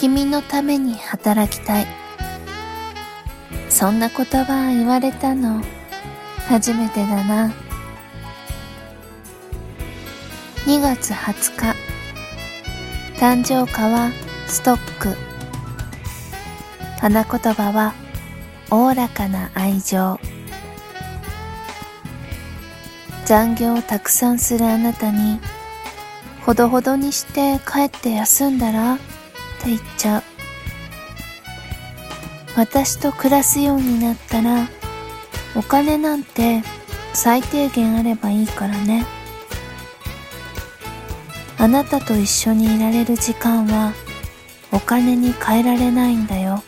君のために働きたい。そんな言葉言われたの初めてだな。2月20日誕生花はストック花言葉はおおらかな愛情残業をたくさんするあなたにほどほどにして帰って休んだらって言っちゃう。私と暮らすようになったらお金なんて最低限あればいいからね。あなたと一緒にいられる時間はお金に変えられないんだよ。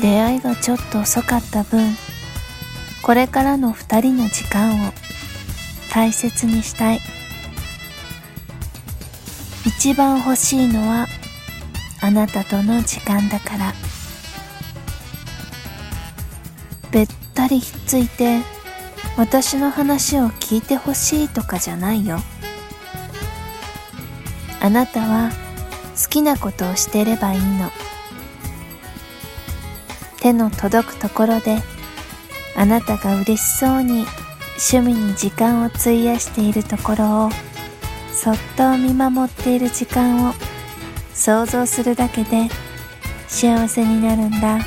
出会いがちょっと遅かった分これからの二人の時間を大切にしたい。一番欲しいのはあなたとの時間だから。べったりひっついて私の話を聞いてほしいとかじゃないよ。あなたは好きなことをしてればいいの。手の届くところであなたが嬉しそうに趣味に時間を費やしているところをそっと見守っている時間を想像するだけで幸せになるんだ。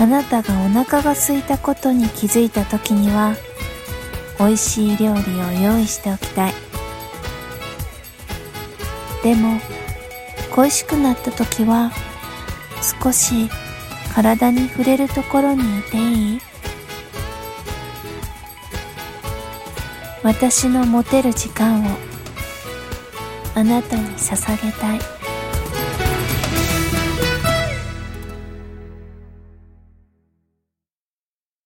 あなたがお腹が空いたことに気づいた時には美味しい料理を用意しておきたい。でも恋しくなった時は少し体に触れるところにいていい？私の持てる時間をあなたに捧げたい。